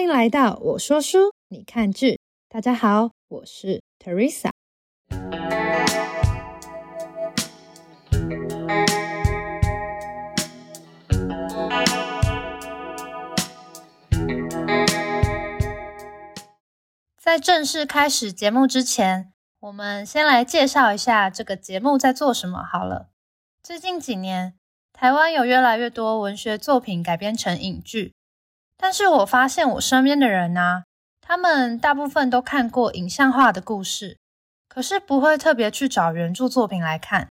欢迎来到我说书，你看剧。大家好，我是 Teresa。在正式开始节目之前，我们先来介绍一下这个节目在做什么好了。最近几年，台湾有越来越多文学作品改编成影剧，但是我发现我身边的人呢，他们大部分都看过影像化的故事，可是不会特别去找原著作品来看。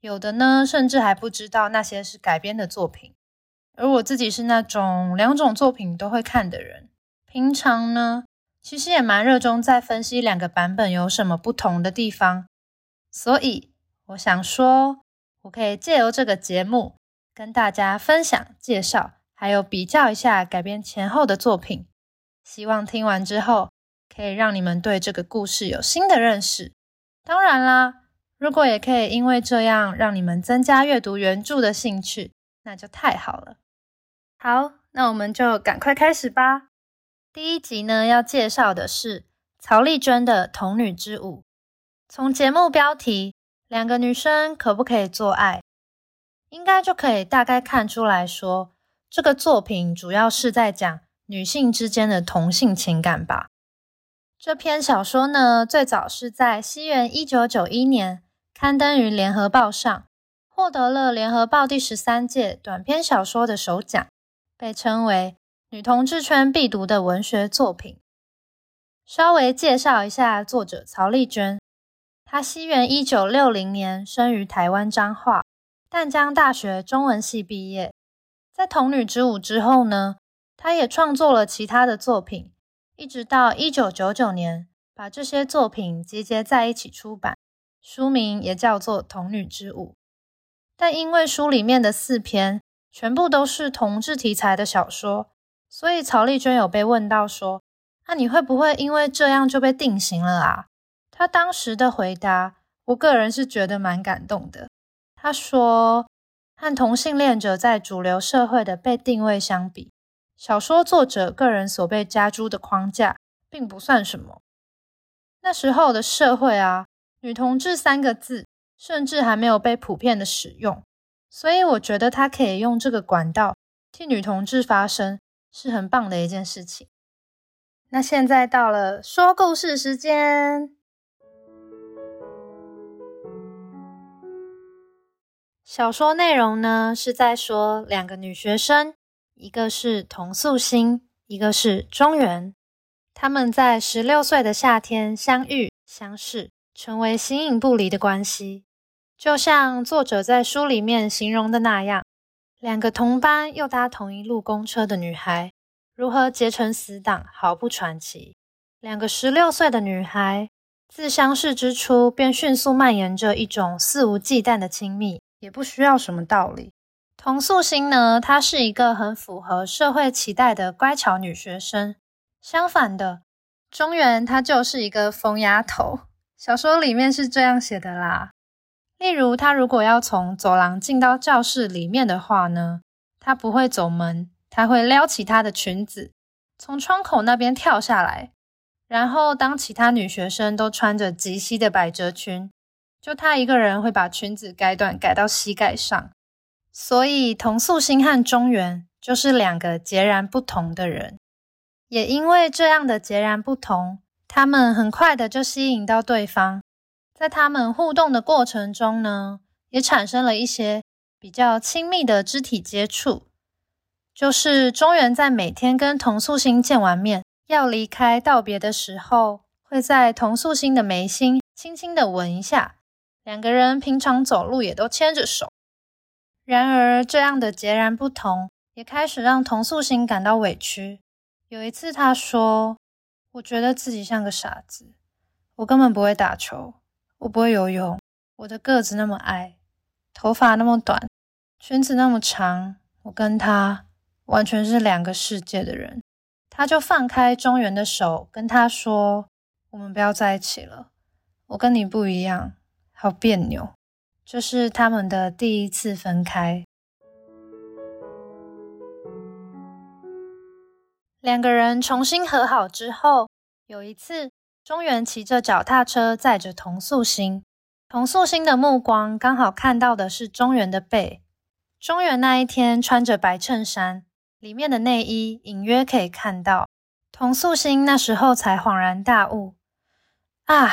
有的呢，甚至还不知道那些是改编的作品。而我自己是那种两种作品都会看的人，平常呢。其实也蛮热衷在分析两个版本有什么不同的地方，所以我想说，我可以借由这个节目跟大家分享、介绍，还有比较一下改编前后的作品。希望听完之后，可以让你们对这个故事有新的认识。当然啦，如果也可以因为这样让你们增加阅读原著的兴趣，那就太好了。好，那我们就赶快开始吧。第一集呢，要介绍的是曹丽娟的《童女之舞》。从节目标题“两个女生可不可以做爱”，应该就可以大概看出来说，这个作品主要是在讲女性之间的同性情感吧。这篇小说呢，最早是在西元一九九一年刊登于《联合报》上，获得了《联合报》第十三届短篇小说的首奖，被称为。女同志圈必读的文学作品，稍微介绍一下作者曹丽娟。她西元一九六零年生于台湾彰化，淡江大学中文系毕业。在《童女之舞》之后呢，她也创作了其他的作品，一直到一九九九年，把这些作品集结在一起出版，书名也叫做《童女之舞》。但因为书里面的四篇全部都是同志题材的小说。所以曹丽娟有被问到说：“那你会不会因为这样就被定型了啊？”她当时的回答，我个人是觉得蛮感动的。她说：“和同性恋者在主流社会的被定位相比，小说作者个人所被加诸的框架并不算什么。那时候的社会啊，女同志三个字甚至还没有被普遍的使用，所以我觉得她可以用这个管道替女同志发声。”是很棒的一件事情。那现在到了说故事时间。小说内容呢是在说两个女学生，一个是童素心，一个是中原。他们在十六岁的夏天相遇相识，成为形影不离的关系，就像作者在书里面形容的那样。两个同班又搭同一路公车的女孩，如何结成死党，毫不传奇。两个十六岁的女孩，自相识之初便迅速蔓延着一种肆无忌惮的亲密，也不需要什么道理。童素心呢，她是一个很符合社会期待的乖巧女学生。相反的，中原她就是一个疯丫头。小说里面是这样写的啦。例如，她如果要从走廊进到教室里面的话呢，她不会走门，她会撩起她的裙子，从窗口那边跳下来。然后，当其他女学生都穿着及膝的百褶裙，就他一个人会把裙子改短，改到膝盖上。所以，童素心和中原就是两个截然不同的人。也因为这样的截然不同，他们很快的就吸引到对方。在他们互动的过程中呢，也产生了一些比较亲密的肢体接触。就是中原在每天跟童素心见完面，要离开道别的时候，会在童素心的眉心轻轻的吻一下。两个人平常走路也都牵着手。然而，这样的截然不同，也开始让童素心感到委屈。有一次，他说：“我觉得自己像个傻子，我根本不会打球。”我不会游泳，我的个子那么矮，头发那么短，裙子那么长，我跟他完全是两个世界的人。他就放开中原的手，跟他说：“我们不要在一起了，我跟你不一样，好别扭。”这是他们的第一次分开。两个人重新和好之后，有一次，中原骑着脚踏车载着童素心，童素心的目光刚好看到的是中原的背。中原那一天穿着白衬衫，里面的内衣隐约可以看到。童素心那时候才恍然大悟：啊，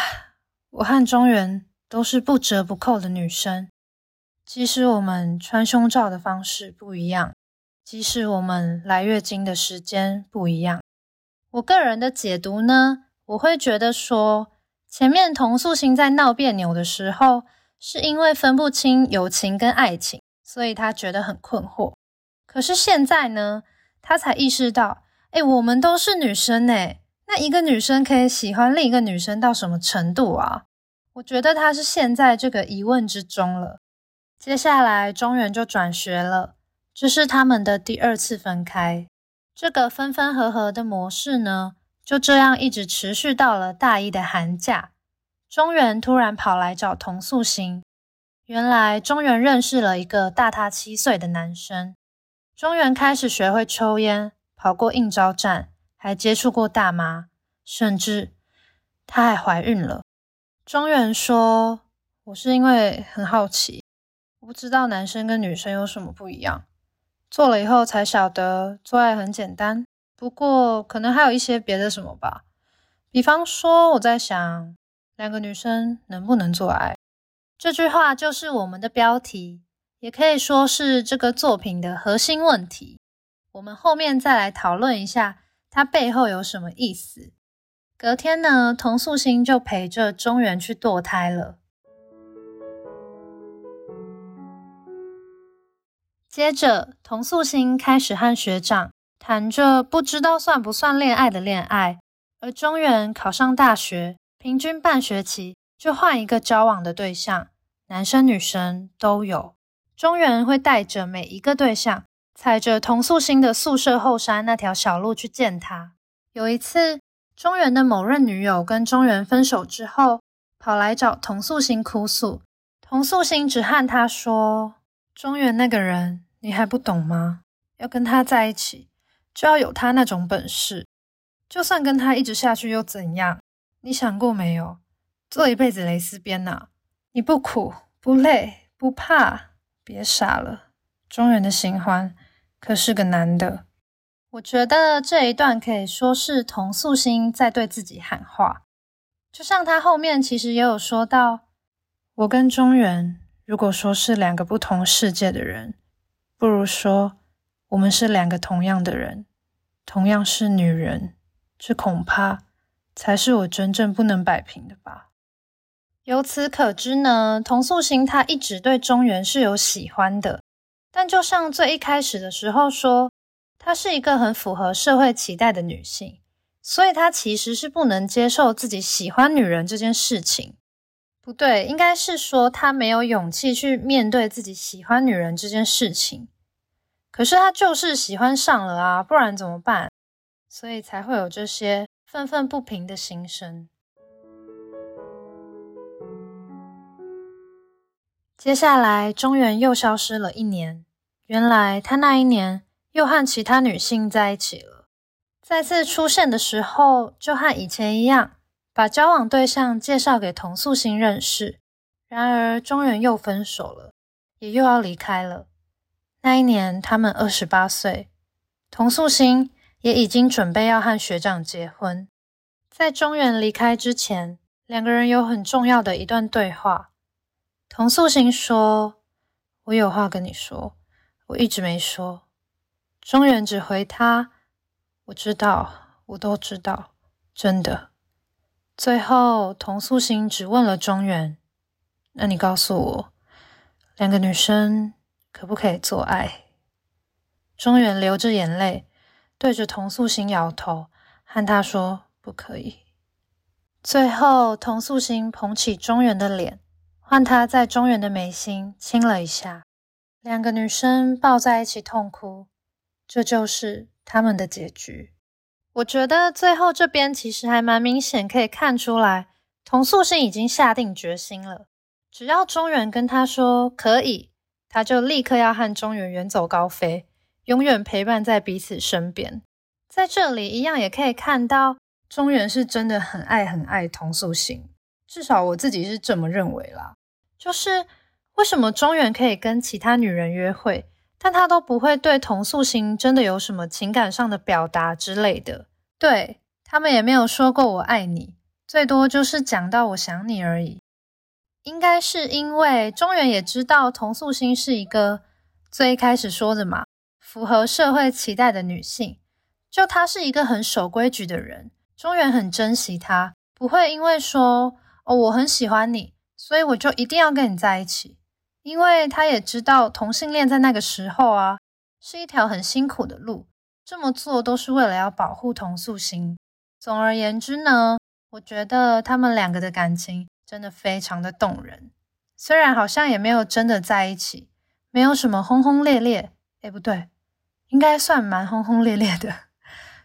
我和中原都是不折不扣的女生，即使我们穿胸罩的方式不一样。即使我们来月经的时间不一样，我个人的解读呢，我会觉得说，前面童素心在闹别扭的时候，是因为分不清友情跟爱情，所以他觉得很困惑。可是现在呢，他才意识到，哎，我们都是女生哎，那一个女生可以喜欢另一个女生到什么程度啊？我觉得他是陷在这个疑问之中了。接下来中原就转学了。这是他们的第二次分开，这个分分合合的模式呢，就这样一直持续到了大一的寒假。中原突然跑来找童素心，原来中原认识了一个大他七岁的男生。中原开始学会抽烟，跑过应招站，还接触过大妈，甚至她还怀孕了。庄园说：“我是因为很好奇，我不知道男生跟女生有什么不一样。”做了以后才晓得，做爱很简单，不过可能还有一些别的什么吧。比方说，我在想，两个女生能不能做爱？这句话就是我们的标题，也可以说是这个作品的核心问题。我们后面再来讨论一下它背后有什么意思。隔天呢，童素心就陪着中原去堕胎了。接着，童素心开始和学长谈着不知道算不算恋爱的恋爱。而中原考上大学，平均半学期就换一个交往的对象，男生女生都有。中原会带着每一个对象，踩着童素心的宿舍后山那条小路去见他。有一次，中原的某任女友跟中原分手之后，跑来找童素心哭诉。童素心只和他说。中原那个人，你还不懂吗？要跟他在一起，就要有他那种本事。就算跟他一直下去又怎样？你想过没有？做一辈子蕾丝边呐，你不苦不累不怕？别傻了，中原的新欢可是个男的。我觉得这一段可以说是童素心在对自己喊话，就像他后面其实也有说到，我跟中原。如果说是两个不同世界的人，不如说我们是两个同样的人，同样是女人，这恐怕才是我真正不能摆平的吧。由此可知呢，童素心她一直对中原是有喜欢的，但就像最一开始的时候说，她是一个很符合社会期待的女性，所以她其实是不能接受自己喜欢女人这件事情。不对，应该是说他没有勇气去面对自己喜欢女人这件事情。可是他就是喜欢上了啊，不然怎么办？所以才会有这些愤愤不平的心声。接下来，中原又消失了一年。原来他那一年又和其他女性在一起了。再次出现的时候，就和以前一样。把交往对象介绍给童素心认识，然而中原又分手了，也又要离开了。那一年他们二十八岁，童素心也已经准备要和学长结婚。在中原离开之前，两个人有很重要的一段对话。童素心说：“我有话跟你说，我一直没说。”中原只回他：“我知道，我都知道，真的。”最后，童素心只问了中原：“那你告诉我，两个女生可不可以做爱？”中原流着眼泪，对着童素心摇头，和他说：“不可以。”最后，童素心捧起中原的脸，换他在中原的眉心亲了一下，两个女生抱在一起痛哭，这就是他们的结局。我觉得最后这边其实还蛮明显，可以看出来，童素心已经下定决心了。只要中原跟他说可以，他就立刻要和中原远走高飞，永远陪伴在彼此身边。在这里一样也可以看到，中原是真的很爱很爱童素心，至少我自己是这么认为啦。就是为什么中原可以跟其他女人约会，但他都不会对童素心真的有什么情感上的表达之类的？对他们也没有说过我爱你，最多就是讲到我想你而已。应该是因为中原也知道童素心是一个最开始说的嘛，符合社会期待的女性。就她是一个很守规矩的人，中原很珍惜她，不会因为说哦我很喜欢你，所以我就一定要跟你在一起。因为他也知道同性恋在那个时候啊是一条很辛苦的路，这么做都是为了要保护同素心。总而言之呢，我觉得他们两个的感情真的非常的动人，虽然好像也没有真的在一起，没有什么轰轰烈烈，哎不对，应该算蛮轰轰烈烈的。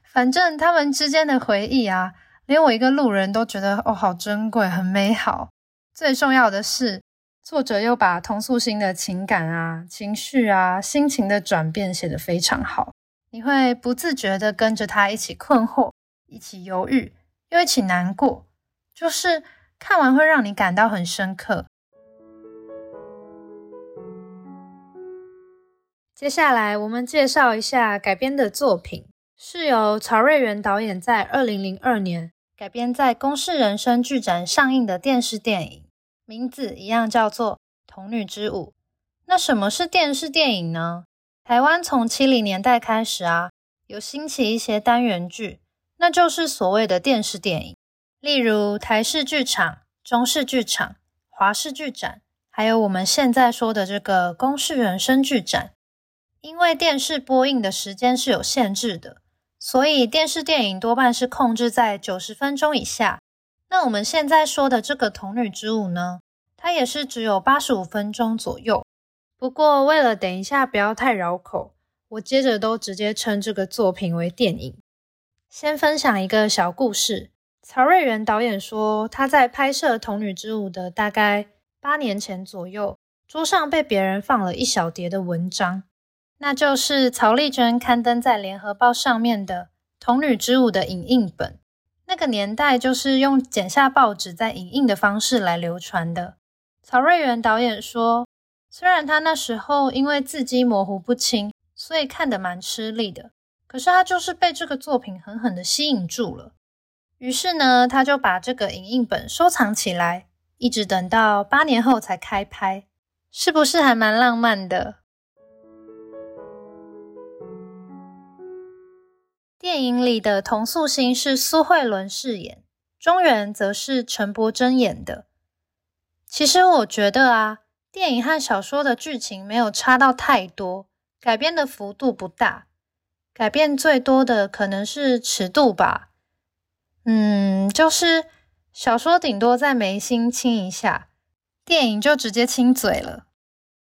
反正他们之间的回忆啊，连我一个路人都觉得哦，好珍贵，很美好。最重要的是，作者又把童素心的情感啊、情绪啊、心情的转变写得非常好，你会不自觉的跟着他一起困惑、一起犹豫，又一起难过，就是看完会让你感到很深刻。接下来我们介绍一下改编的作品。是由曹瑞元导演在二零零二年改编在公视人生剧展上映的电视电影，名字一样叫做《童女之舞》。那什么是电视电影呢？台湾从七零年代开始啊，有兴起一些单元剧，那就是所谓的电视电影，例如台视剧场、中视剧场、华视剧展，还有我们现在说的这个公视人生剧展。因为电视播映的时间是有限制的。所以电视电影多半是控制在九十分钟以下。那我们现在说的这个《童女之舞》呢，它也是只有八十五分钟左右。不过为了等一下不要太绕口，我接着都直接称这个作品为电影。先分享一个小故事：曹瑞元导演说，他在拍摄《童女之舞》的大概八年前左右，桌上被别人放了一小叠的文章。那就是曹丽娟刊登在《联合报》上面的《童女之舞》的影印本。那个年代就是用剪下报纸再影印的方式来流传的。曹瑞元导演说，虽然他那时候因为字迹模糊不清，所以看得蛮吃力的，可是他就是被这个作品狠狠的吸引住了。于是呢，他就把这个影印本收藏起来，一直等到八年后才开拍，是不是还蛮浪漫的？电影里的童素心是苏慧伦饰演，中原则是陈柏珍演的。其实我觉得啊，电影和小说的剧情没有差到太多，改编的幅度不大，改变最多的可能是尺度吧。嗯，就是小说顶多在眉心亲一下，电影就直接亲嘴了。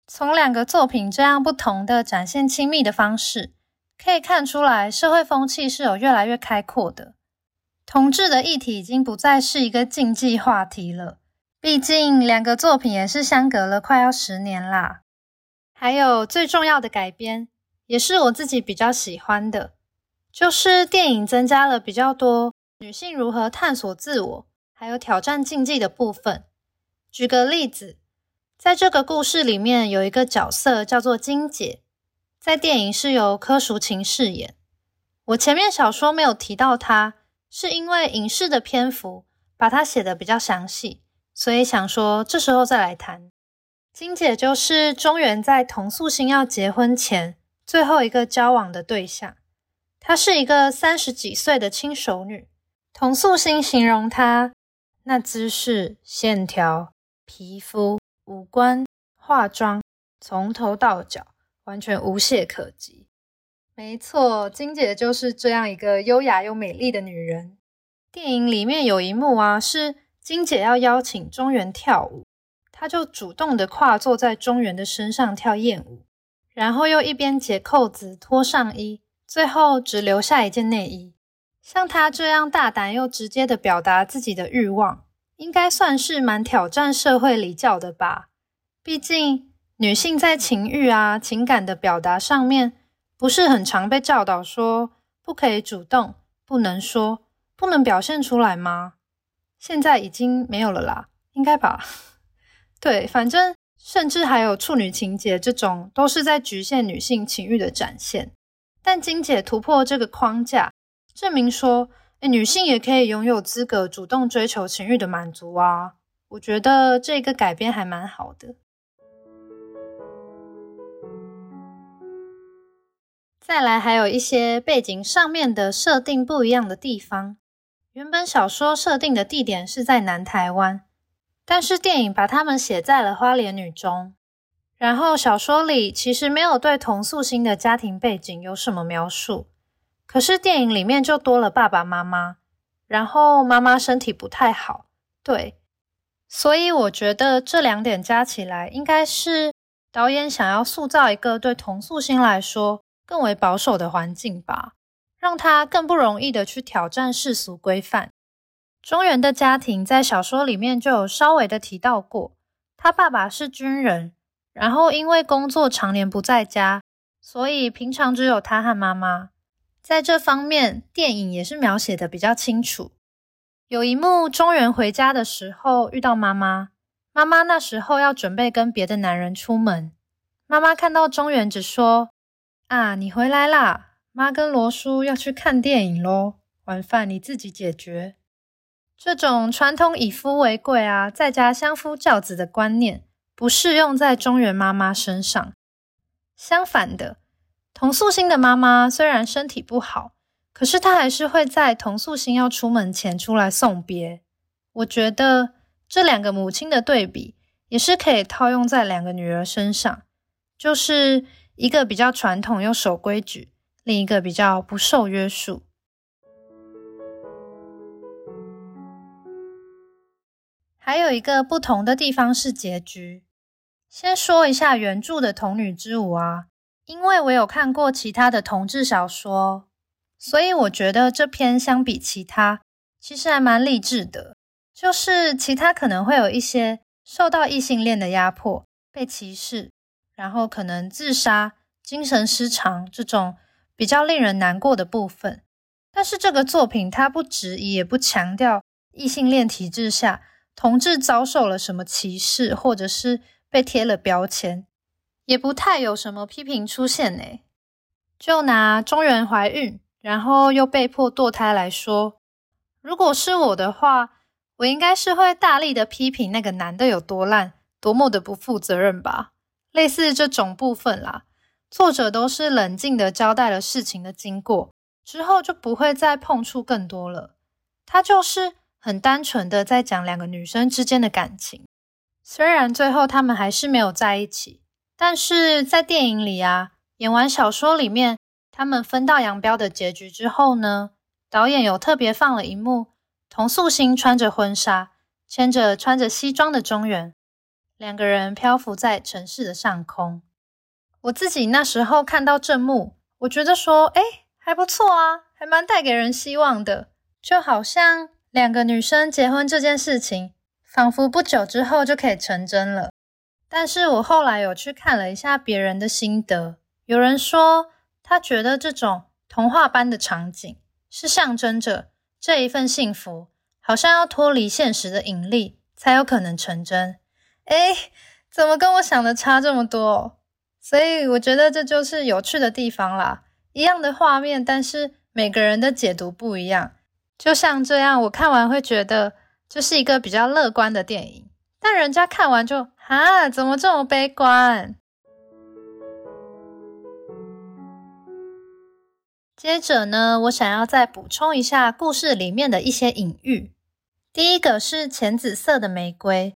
从两个作品这样不同的展现亲密的方式。可以看出来，社会风气是有越来越开阔的。同志的议题已经不再是一个禁忌话题了。毕竟两个作品也是相隔了快要十年啦。还有最重要的改编，也是我自己比较喜欢的，就是电影增加了比较多女性如何探索自我，还有挑战禁忌的部分。举个例子，在这个故事里面有一个角色叫做金姐。在电影是由柯淑琴饰演。我前面小说没有提到她，是因为影视的篇幅把她写的比较详细，所以想说这时候再来谈。金姐就是中原在童素心要结婚前最后一个交往的对象。她是一个三十几岁的轻熟女。童素心形容她那姿势、线条、皮肤、五官、化妆，从头到脚。完全无懈可击。没错，金姐就是这样一个优雅又美丽的女人。电影里面有一幕啊，是金姐要邀请中原跳舞，她就主动的跨坐在中原的身上跳艳舞，然后又一边解扣子脱上衣，最后只留下一件内衣。像她这样大胆又直接的表达自己的欲望，应该算是蛮挑战社会礼教的吧？毕竟。女性在情欲啊、情感的表达上面，不是很常被教导说不可以主动，不能说，不能表现出来吗？现在已经没有了啦，应该吧？对，反正甚至还有处女情节这种，都是在局限女性情欲的展现。但金姐突破这个框架，证明说，哎，女性也可以拥有资格主动追求情欲的满足啊！我觉得这个改编还蛮好的。再来，还有一些背景上面的设定不一样的地方。原本小说设定的地点是在南台湾，但是电影把他们写在了花莲女中。然后小说里其实没有对童素心的家庭背景有什么描述，可是电影里面就多了爸爸妈妈，然后妈妈身体不太好，对。所以我觉得这两点加起来，应该是导演想要塑造一个对童素心来说。更为保守的环境吧，让他更不容易的去挑战世俗规范。中原的家庭在小说里面就有稍微的提到过，他爸爸是军人，然后因为工作常年不在家，所以平常只有他和妈妈。在这方面，电影也是描写的比较清楚。有一幕，中原回家的时候遇到妈妈，妈妈那时候要准备跟别的男人出门，妈妈看到中原只说。啊，你回来啦！妈跟罗叔要去看电影喽，晚饭你自己解决。这种传统以夫为贵啊，在家相夫教子的观念，不适用在中原妈妈身上。相反的，童素心的妈妈虽然身体不好，可是她还是会在童素心要出门前出来送别。我觉得这两个母亲的对比，也是可以套用在两个女儿身上，就是。一个比较传统又守规矩，另一个比较不受约束。还有一个不同的地方是结局。先说一下原著的童女之舞啊，因为我有看过其他的同志小说，所以我觉得这篇相比其他，其实还蛮励志的。就是其他可能会有一些受到异性恋的压迫、被歧视。然后可能自杀、精神失常这种比较令人难过的部分，但是这个作品它不质疑也不强调异性恋体制下同志遭受了什么歧视，或者是被贴了标签，也不太有什么批评出现呢。就拿中原怀孕，然后又被迫堕胎来说，如果是我的话，我应该是会大力的批评那个男的有多烂，多么的不负责任吧。类似这种部分啦，作者都是冷静的交代了事情的经过，之后就不会再碰触更多了。他就是很单纯的在讲两个女生之间的感情，虽然最后他们还是没有在一起，但是在电影里啊，演完小说里面他们分道扬镳的结局之后呢，导演有特别放了一幕，童素心穿着婚纱，牵着穿着西装的中原。两个人漂浮在城市的上空。我自己那时候看到这幕，我觉得说，哎，还不错啊，还蛮带给人希望的。就好像两个女生结婚这件事情，仿佛不久之后就可以成真了。但是我后来有去看了一下别人的心得，有人说他觉得这种童话般的场景是象征着这一份幸福，好像要脱离现实的引力才有可能成真。哎，怎么跟我想的差这么多？所以我觉得这就是有趣的地方啦。一样的画面，但是每个人的解读不一样。就像这样，我看完会觉得这是一个比较乐观的电影，但人家看完就啊，怎么这么悲观？接着呢，我想要再补充一下故事里面的一些隐喻。第一个是浅紫色的玫瑰。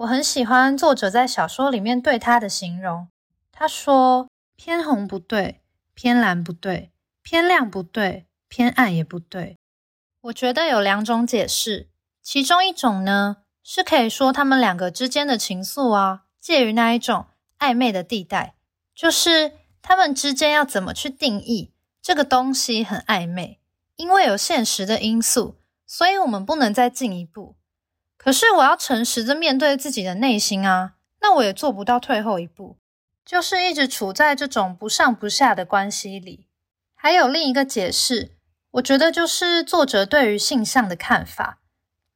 我很喜欢作者在小说里面对他的形容。他说：“偏红不对，偏蓝不对，偏亮不对，偏暗也不对。”我觉得有两种解释，其中一种呢是可以说他们两个之间的情愫啊，介于那一种暧昧的地带，就是他们之间要怎么去定义这个东西很暧昧，因为有现实的因素，所以我们不能再进一步。可是我要诚实的面对自己的内心啊，那我也做不到退后一步，就是一直处在这种不上不下的关系里。还有另一个解释，我觉得就是作者对于性向的看法。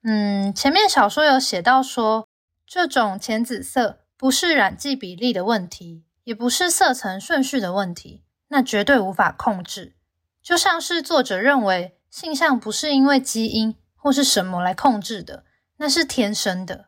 嗯，前面小说有写到说，这种浅紫色不是染剂比例的问题，也不是色层顺序的问题，那绝对无法控制。就像是作者认为性向不是因为基因或是什么来控制的，那是天生的。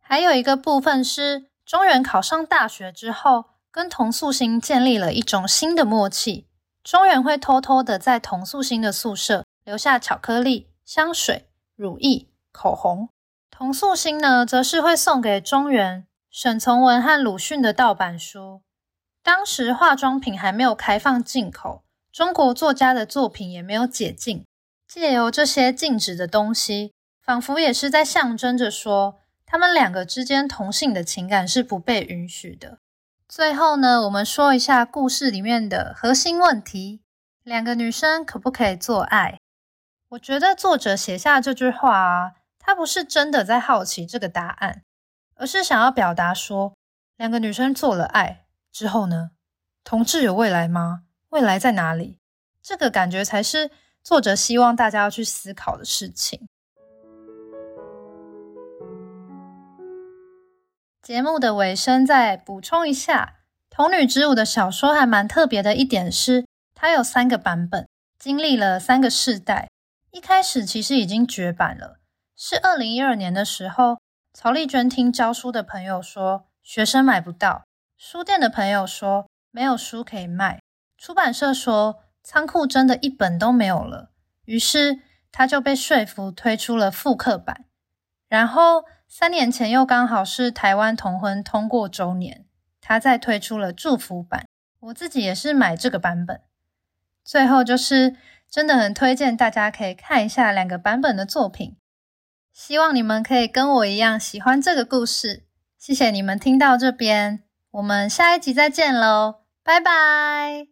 还有一个部分是，中原考上大学之后，跟童素心建立了一种新的默契。中原会偷偷的在童素心的宿舍留下巧克力、香水、乳液、口红。童素心呢，则是会送给中原沈从文和鲁迅的盗版书。当时化妆品还没有开放进口，中国作家的作品也没有解禁，借由这些禁止的东西，仿佛也是在象征着说。他们两个之间同性的情感是不被允许的。最后呢，我们说一下故事里面的核心问题：两个女生可不可以做爱？我觉得作者写下这句话啊，他不是真的在好奇这个答案，而是想要表达说，两个女生做了爱之后呢，同志有未来吗？未来在哪里？这个感觉才是作者希望大家要去思考的事情。节目的尾声，再补充一下，《童女之舞》的小说还蛮特别的一点是，它有三个版本，经历了三个世代。一开始其实已经绝版了，是二零一二年的时候，曹丽娟听教书的朋友说，学生买不到；书店的朋友说没有书可以卖；出版社说仓库真的一本都没有了。于是他就被说服推出了复刻版，然后。三年前又刚好是台湾同婚通过周年，他再推出了祝福版，我自己也是买这个版本。最后就是真的很推荐大家可以看一下两个版本的作品，希望你们可以跟我一样喜欢这个故事。谢谢你们听到这边，我们下一集再见喽，拜拜。